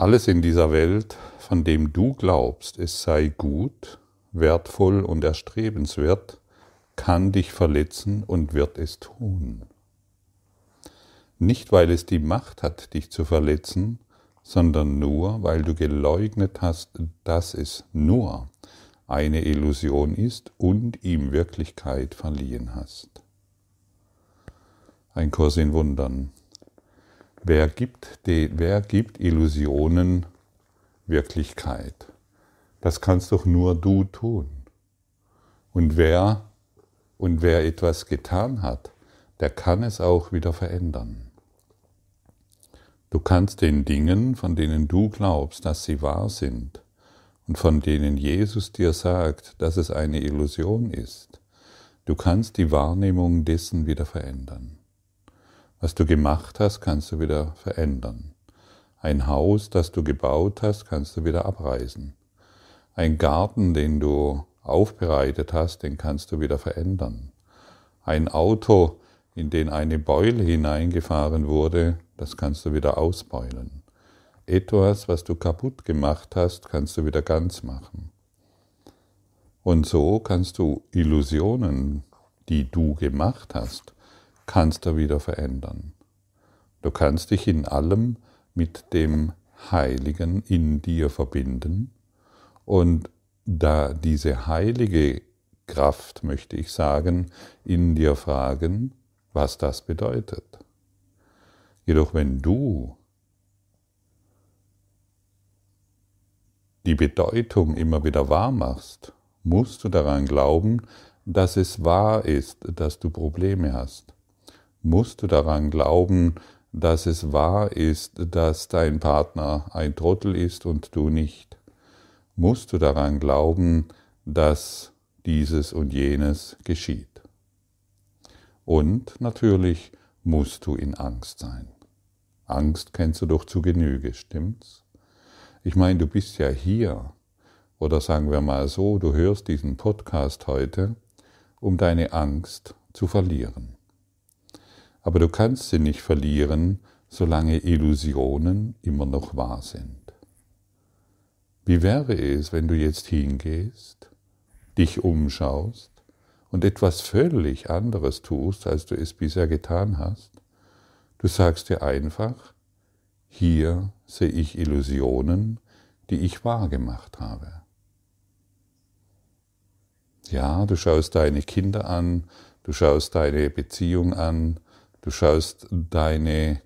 Alles in dieser Welt, von dem du glaubst, es sei gut, wertvoll und erstrebenswert, kann dich verletzen und wird es tun. Nicht weil es die Macht hat, dich zu verletzen, sondern nur, weil du geleugnet hast, dass es nur eine Illusion ist und ihm Wirklichkeit verliehen hast. Ein Kurs in Wundern. Wer gibt, die, wer gibt Illusionen Wirklichkeit? Das kannst doch nur du tun. Und wer, und wer etwas getan hat, der kann es auch wieder verändern. Du kannst den Dingen, von denen du glaubst, dass sie wahr sind und von denen Jesus dir sagt, dass es eine Illusion ist, du kannst die Wahrnehmung dessen wieder verändern. Was du gemacht hast, kannst du wieder verändern. Ein Haus, das du gebaut hast, kannst du wieder abreißen. Ein Garten, den du aufbereitet hast, den kannst du wieder verändern. Ein Auto, in den eine Beule hineingefahren wurde, das kannst du wieder ausbeulen. Etwas, was du kaputt gemacht hast, kannst du wieder ganz machen. Und so kannst du Illusionen, die du gemacht hast, kannst du wieder verändern. Du kannst dich in allem mit dem Heiligen in dir verbinden und da diese heilige Kraft, möchte ich sagen, in dir fragen, was das bedeutet. Jedoch wenn du die Bedeutung immer wieder wahr machst, musst du daran glauben, dass es wahr ist, dass du Probleme hast. Musst du daran glauben, dass es wahr ist, dass dein Partner ein Trottel ist und du nicht. Musst du daran glauben, dass dieses und jenes geschieht. Und natürlich musst du in Angst sein. Angst kennst du doch zu Genüge, stimmt's? Ich meine, du bist ja hier, oder sagen wir mal so, du hörst diesen Podcast heute, um deine Angst zu verlieren. Aber du kannst sie nicht verlieren, solange Illusionen immer noch wahr sind. Wie wäre es, wenn du jetzt hingehst, dich umschaust und etwas völlig anderes tust, als du es bisher getan hast. Du sagst dir einfach, hier sehe ich Illusionen, die ich wahr gemacht habe. Ja, du schaust deine Kinder an, du schaust deine Beziehung an, du schaust deine,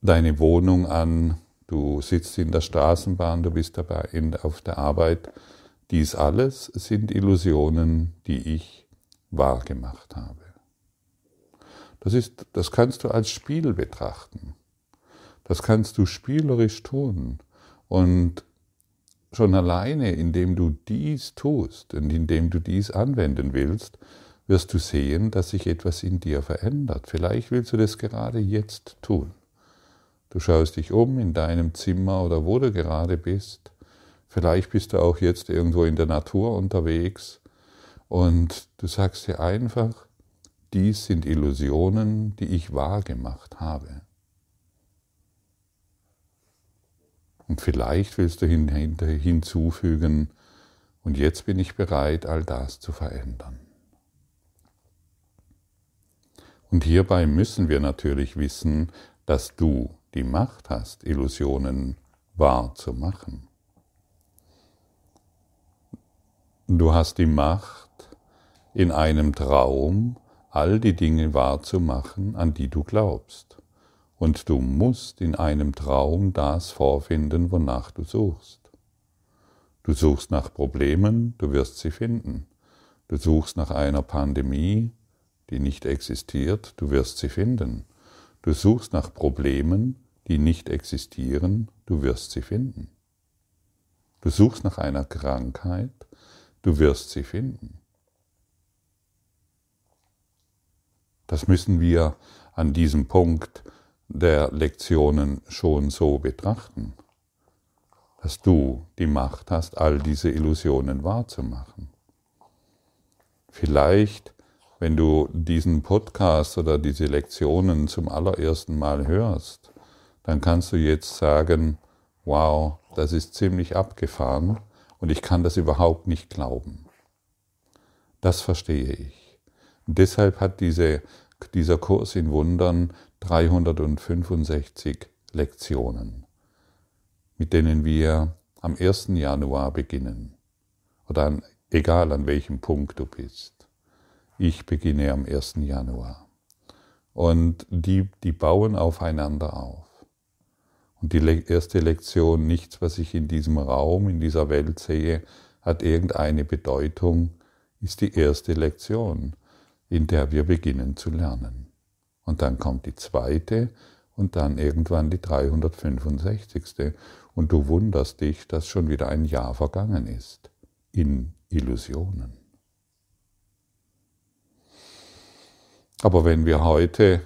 deine Wohnung an, du sitzt in der Straßenbahn, du bist dabei in, auf der Arbeit dies alles sind Illusionen, die ich wahrgemacht habe. Das, ist, das kannst du als Spiel betrachten. Das kannst du spielerisch tun. Und schon alleine, indem du dies tust und indem du dies anwenden willst, wirst du sehen, dass sich etwas in dir verändert. Vielleicht willst du das gerade jetzt tun. Du schaust dich um in deinem Zimmer oder wo du gerade bist Vielleicht bist du auch jetzt irgendwo in der Natur unterwegs und du sagst dir einfach, dies sind Illusionen, die ich wahrgemacht habe. Und vielleicht willst du hinzufügen, und jetzt bin ich bereit, all das zu verändern. Und hierbei müssen wir natürlich wissen, dass du die Macht hast, Illusionen wahrzumachen. Du hast die Macht, in einem Traum all die Dinge wahrzumachen, an die du glaubst. Und du musst in einem Traum das vorfinden, wonach du suchst. Du suchst nach Problemen, du wirst sie finden. Du suchst nach einer Pandemie, die nicht existiert, du wirst sie finden. Du suchst nach Problemen, die nicht existieren, du wirst sie finden. Du suchst nach einer Krankheit, Du wirst sie finden. Das müssen wir an diesem Punkt der Lektionen schon so betrachten, dass du die Macht hast, all diese Illusionen wahrzumachen. Vielleicht, wenn du diesen Podcast oder diese Lektionen zum allerersten Mal hörst, dann kannst du jetzt sagen, wow, das ist ziemlich abgefahren und ich kann das überhaupt nicht glauben. Das verstehe ich. Deshalb hat diese, dieser Kurs in Wundern 365 Lektionen, mit denen wir am 1. Januar beginnen. Oder an, egal an welchem Punkt du bist. Ich beginne am 1. Januar. Und die, die bauen aufeinander auf. Und die erste Lektion, nichts, was ich in diesem Raum, in dieser Welt sehe, hat irgendeine Bedeutung, ist die erste Lektion, in der wir beginnen zu lernen. Und dann kommt die zweite und dann irgendwann die 365. Und du wunderst dich, dass schon wieder ein Jahr vergangen ist in Illusionen. Aber wenn wir heute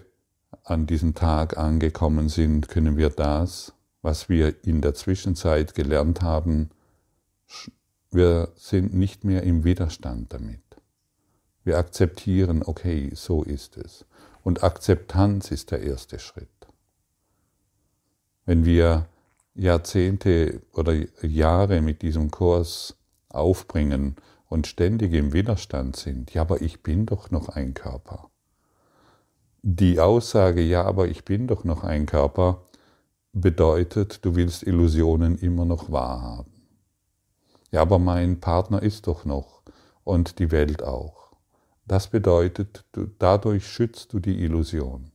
an diesem Tag angekommen sind, können wir das, was wir in der Zwischenzeit gelernt haben, wir sind nicht mehr im Widerstand damit. Wir akzeptieren, okay, so ist es. Und Akzeptanz ist der erste Schritt. Wenn wir Jahrzehnte oder Jahre mit diesem Kurs aufbringen und ständig im Widerstand sind, ja, aber ich bin doch noch ein Körper die Aussage, ja, aber ich bin doch noch ein Körper, bedeutet, du willst Illusionen immer noch wahrhaben. Ja, aber mein Partner ist doch noch und die Welt auch. Das bedeutet, du, dadurch schützt du die Illusion.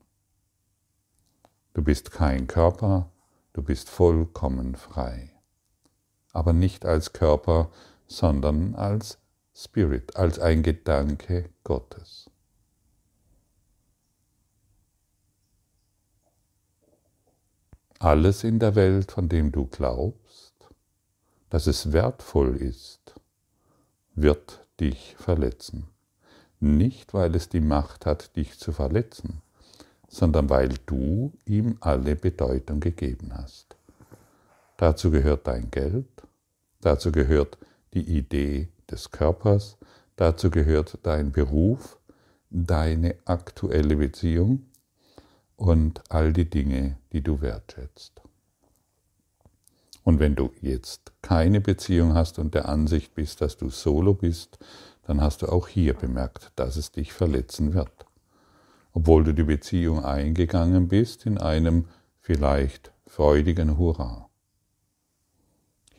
Du bist kein Körper, du bist vollkommen frei. Aber nicht als Körper, sondern als Spirit, als ein Gedanke Gottes. Alles in der Welt, von dem du glaubst, dass es wertvoll ist, wird dich verletzen. Nicht, weil es die Macht hat, dich zu verletzen, sondern weil du ihm alle Bedeutung gegeben hast. Dazu gehört dein Geld, dazu gehört die Idee des Körpers, dazu gehört dein Beruf, deine aktuelle Beziehung, und all die Dinge, die du wertschätzt. Und wenn du jetzt keine Beziehung hast und der Ansicht bist, dass du solo bist, dann hast du auch hier bemerkt, dass es dich verletzen wird. Obwohl du die Beziehung eingegangen bist in einem vielleicht freudigen Hurra.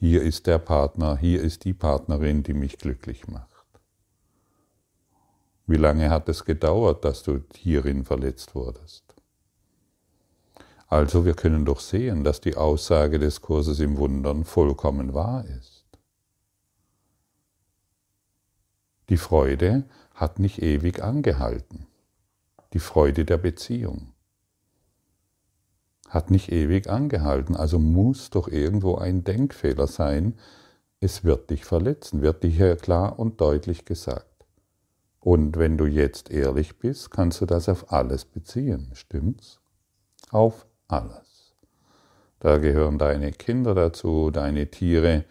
Hier ist der Partner, hier ist die Partnerin, die mich glücklich macht. Wie lange hat es gedauert, dass du hierin verletzt wurdest? Also wir können doch sehen, dass die Aussage des Kurses im Wundern vollkommen wahr ist. Die Freude hat nicht ewig angehalten. Die Freude der Beziehung hat nicht ewig angehalten. Also muss doch irgendwo ein Denkfehler sein. Es wird dich verletzen, wird dir hier klar und deutlich gesagt. Und wenn du jetzt ehrlich bist, kannst du das auf alles beziehen. Stimmt's? Auf alles. Da gehören deine Kinder dazu, deine Tiere,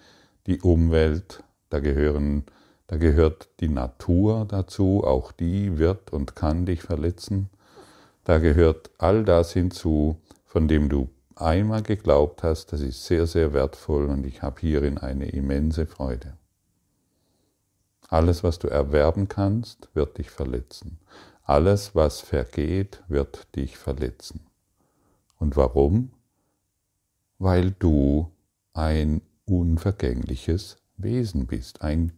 die Umwelt, da, gehören, da gehört die Natur dazu, auch die wird und kann dich verletzen. Da gehört all das hinzu, von dem du einmal geglaubt hast, das ist sehr, sehr wertvoll und ich habe hierin eine immense Freude. Alles, was du erwerben kannst, wird dich verletzen. Alles, was vergeht, wird dich verletzen. Und warum? Weil du ein unvergängliches Wesen bist. Ein,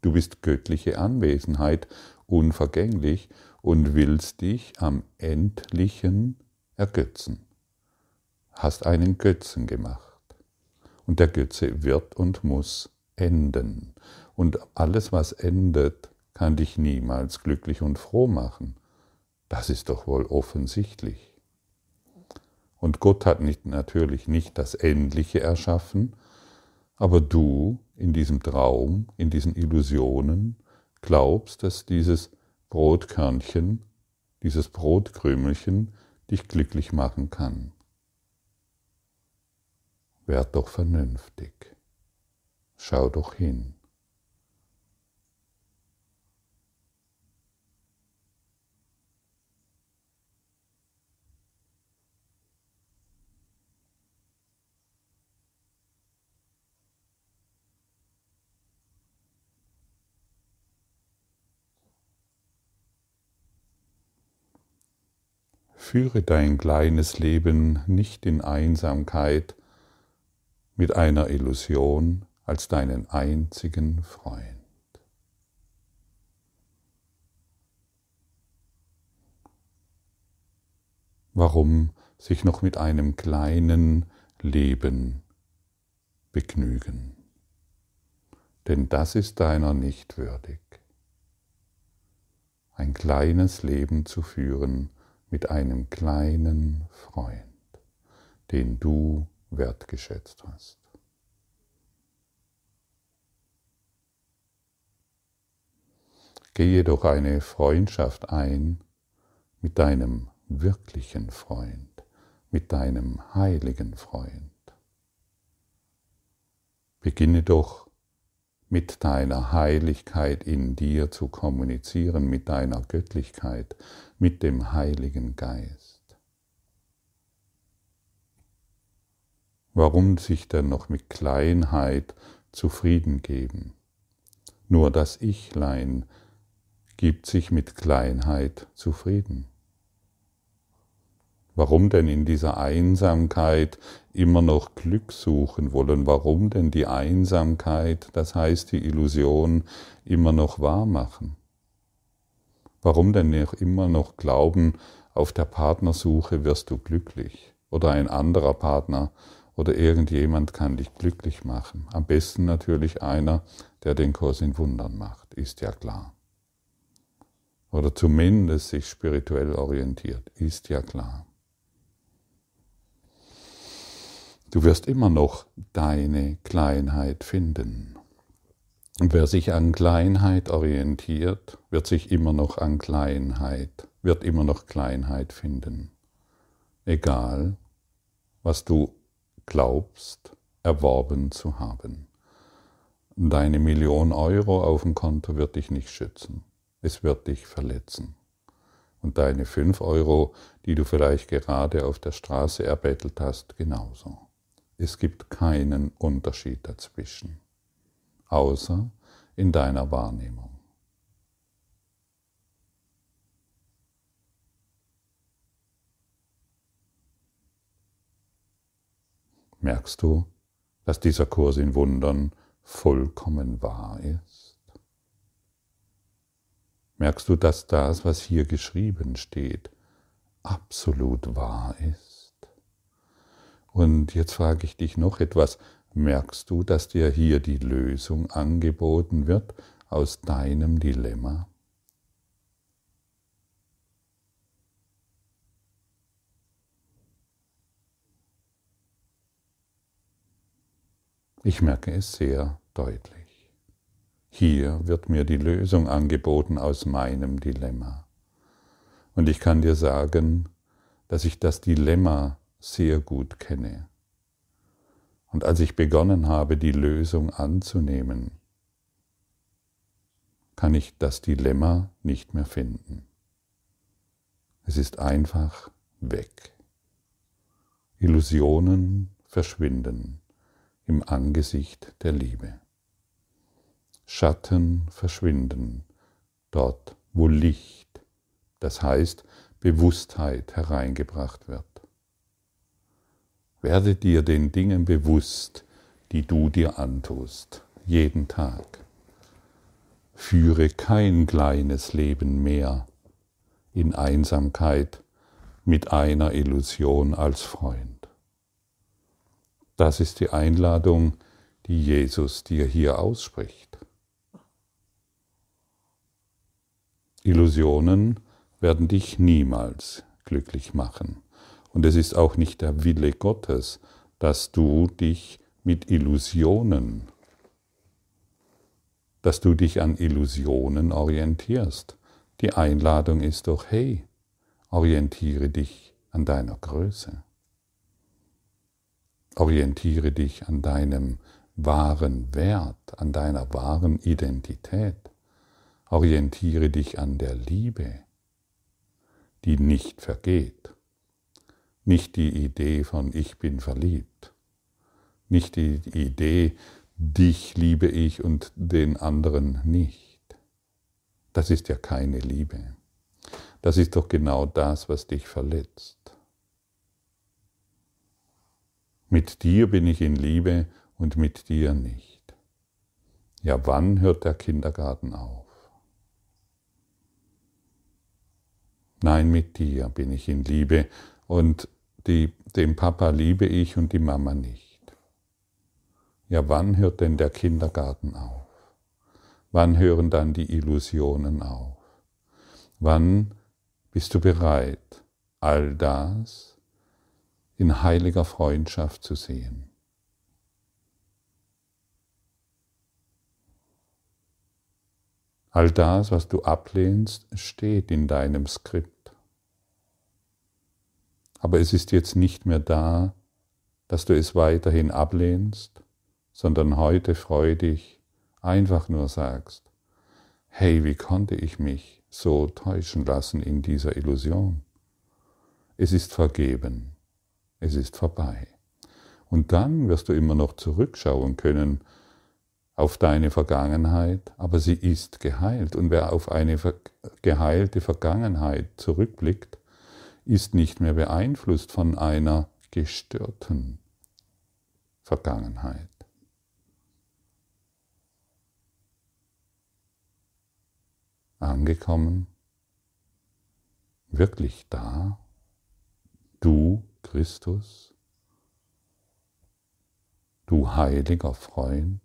du bist göttliche Anwesenheit, unvergänglich und willst dich am Endlichen ergötzen. Hast einen Götzen gemacht. Und der Götze wird und muss enden. Und alles, was endet, kann dich niemals glücklich und froh machen. Das ist doch wohl offensichtlich. Und Gott hat nicht, natürlich nicht das Endliche erschaffen, aber du in diesem Traum, in diesen Illusionen glaubst, dass dieses Brotkörnchen, dieses Brotkrümelchen dich glücklich machen kann. Werd doch vernünftig. Schau doch hin. Führe dein kleines Leben nicht in Einsamkeit mit einer Illusion als deinen einzigen Freund. Warum sich noch mit einem kleinen Leben begnügen? Denn das ist deiner nicht würdig. Ein kleines Leben zu führen mit einem kleinen Freund, den du wertgeschätzt hast. Gehe doch eine Freundschaft ein mit deinem wirklichen Freund, mit deinem heiligen Freund. Beginne doch mit deiner Heiligkeit in dir zu kommunizieren, mit deiner Göttlichkeit, mit dem Heiligen Geist. Warum sich denn noch mit Kleinheit zufrieden geben? Nur das Ichlein gibt sich mit Kleinheit zufrieden. Warum denn in dieser Einsamkeit immer noch Glück suchen wollen? Warum denn die Einsamkeit, das heißt die Illusion, immer noch wahr machen? Warum denn immer noch glauben, auf der Partnersuche wirst du glücklich oder ein anderer Partner oder irgendjemand kann dich glücklich machen? Am besten natürlich einer, der den Kurs in Wundern macht, ist ja klar. Oder zumindest sich spirituell orientiert, ist ja klar. Du wirst immer noch deine Kleinheit finden. Und wer sich an Kleinheit orientiert, wird sich immer noch an Kleinheit, wird immer noch Kleinheit finden. Egal, was du glaubst, erworben zu haben. Deine Million Euro auf dem Konto wird dich nicht schützen. Es wird dich verletzen. Und deine fünf Euro, die du vielleicht gerade auf der Straße erbettelt hast, genauso. Es gibt keinen Unterschied dazwischen, außer in deiner Wahrnehmung. Merkst du, dass dieser Kurs in Wundern vollkommen wahr ist? Merkst du, dass das, was hier geschrieben steht, absolut wahr ist? Und jetzt frage ich dich noch etwas. Merkst du, dass dir hier die Lösung angeboten wird aus deinem Dilemma? Ich merke es sehr deutlich. Hier wird mir die Lösung angeboten aus meinem Dilemma. Und ich kann dir sagen, dass ich das Dilemma sehr gut kenne. Und als ich begonnen habe, die Lösung anzunehmen, kann ich das Dilemma nicht mehr finden. Es ist einfach weg. Illusionen verschwinden im Angesicht der Liebe. Schatten verschwinden dort, wo Licht, das heißt Bewusstheit hereingebracht wird. Werde dir den Dingen bewusst, die du dir antust, jeden Tag. Führe kein kleines Leben mehr in Einsamkeit mit einer Illusion als Freund. Das ist die Einladung, die Jesus dir hier ausspricht. Illusionen werden dich niemals glücklich machen. Und es ist auch nicht der Wille Gottes, dass du dich mit Illusionen, dass du dich an Illusionen orientierst. Die Einladung ist doch, hey, orientiere dich an deiner Größe. Orientiere dich an deinem wahren Wert, an deiner wahren Identität. Orientiere dich an der Liebe, die nicht vergeht. Nicht die Idee von ich bin verliebt. Nicht die Idee, dich liebe ich und den anderen nicht. Das ist ja keine Liebe. Das ist doch genau das, was dich verletzt. Mit dir bin ich in Liebe und mit dir nicht. Ja, wann hört der Kindergarten auf? Nein, mit dir bin ich in Liebe und die, den Papa liebe ich und die Mama nicht. Ja, wann hört denn der Kindergarten auf? Wann hören dann die Illusionen auf? Wann bist du bereit, all das in heiliger Freundschaft zu sehen? All das, was du ablehnst, steht in deinem Skript. Aber es ist jetzt nicht mehr da, dass du es weiterhin ablehnst, sondern heute freudig einfach nur sagst, hey, wie konnte ich mich so täuschen lassen in dieser Illusion? Es ist vergeben, es ist vorbei. Und dann wirst du immer noch zurückschauen können auf deine Vergangenheit, aber sie ist geheilt. Und wer auf eine geheilte Vergangenheit zurückblickt, ist nicht mehr beeinflusst von einer gestörten Vergangenheit. Angekommen, wirklich da, du Christus, du heiliger Freund,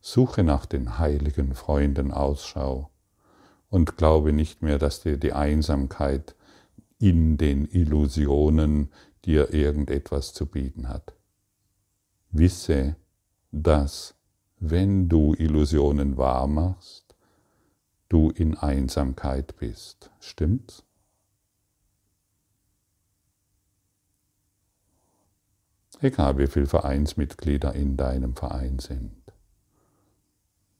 Suche nach den heiligen Freunden Ausschau und glaube nicht mehr, dass dir die Einsamkeit in den Illusionen dir irgendetwas zu bieten hat. Wisse, dass wenn du Illusionen wahr machst, du in Einsamkeit bist. Stimmt's? Egal wie viele Vereinsmitglieder in deinem Verein sind.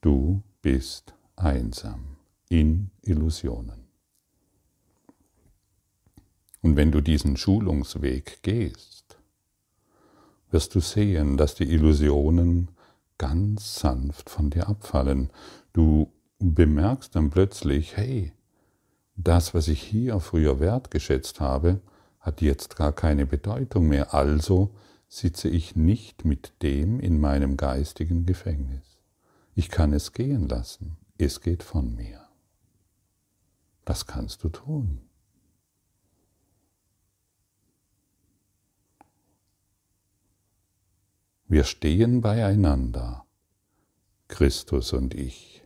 Du bist einsam in Illusionen. Und wenn du diesen Schulungsweg gehst, wirst du sehen, dass die Illusionen ganz sanft von dir abfallen. Du bemerkst dann plötzlich, hey, das, was ich hier früher wertgeschätzt habe, hat jetzt gar keine Bedeutung mehr, also sitze ich nicht mit dem in meinem geistigen Gefängnis. Ich kann es gehen lassen. Es geht von mir. Das kannst du tun. Wir stehen beieinander, Christus und ich,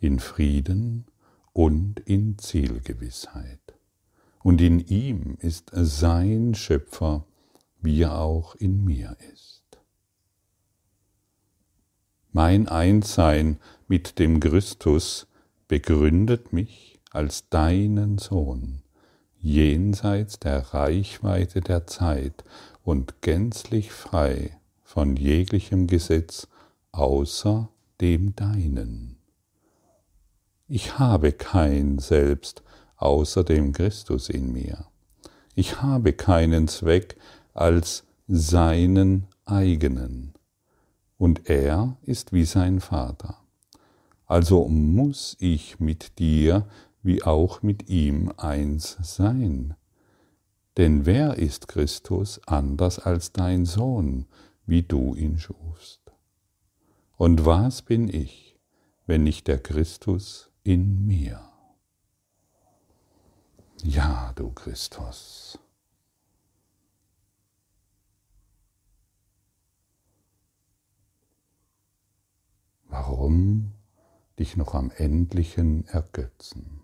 in Frieden und in Zielgewissheit. Und in ihm ist sein Schöpfer, wie er auch in mir ist. Mein Einssein mit dem Christus begründet mich als deinen Sohn, jenseits der Reichweite der Zeit und gänzlich frei von jeglichem Gesetz außer dem deinen. Ich habe kein Selbst außer dem Christus in mir. Ich habe keinen Zweck als seinen eigenen und er ist wie sein Vater. Also muss ich mit dir wie auch mit ihm eins sein. Denn wer ist Christus anders als dein Sohn, wie du ihn schufst? Und was bin ich, wenn nicht der Christus in mir? Ja, du Christus. Warum dich noch am Endlichen ergötzen?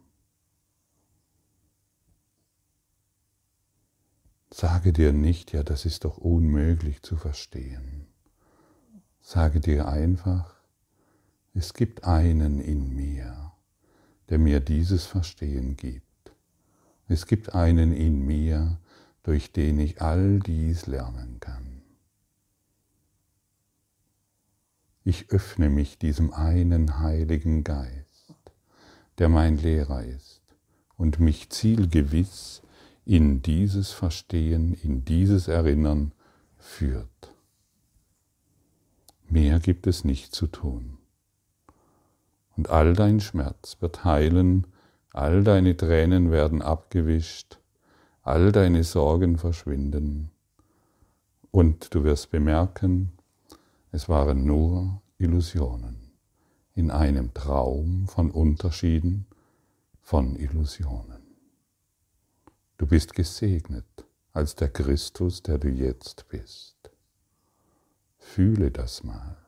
Sage dir nicht, ja, das ist doch unmöglich zu verstehen. Sage dir einfach, es gibt einen in mir, der mir dieses Verstehen gibt. Es gibt einen in mir, durch den ich all dies lernen kann. Ich öffne mich diesem einen heiligen Geist, der mein Lehrer ist und mich zielgewiss in dieses Verstehen, in dieses Erinnern führt. Mehr gibt es nicht zu tun. Und all dein Schmerz wird heilen All deine Tränen werden abgewischt, all deine Sorgen verschwinden und du wirst bemerken, es waren nur Illusionen in einem Traum von Unterschieden, von Illusionen. Du bist gesegnet als der Christus, der du jetzt bist. Fühle das mal.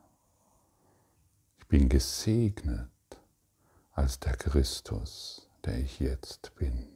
Ich bin gesegnet als der Christus der ich jetzt bin.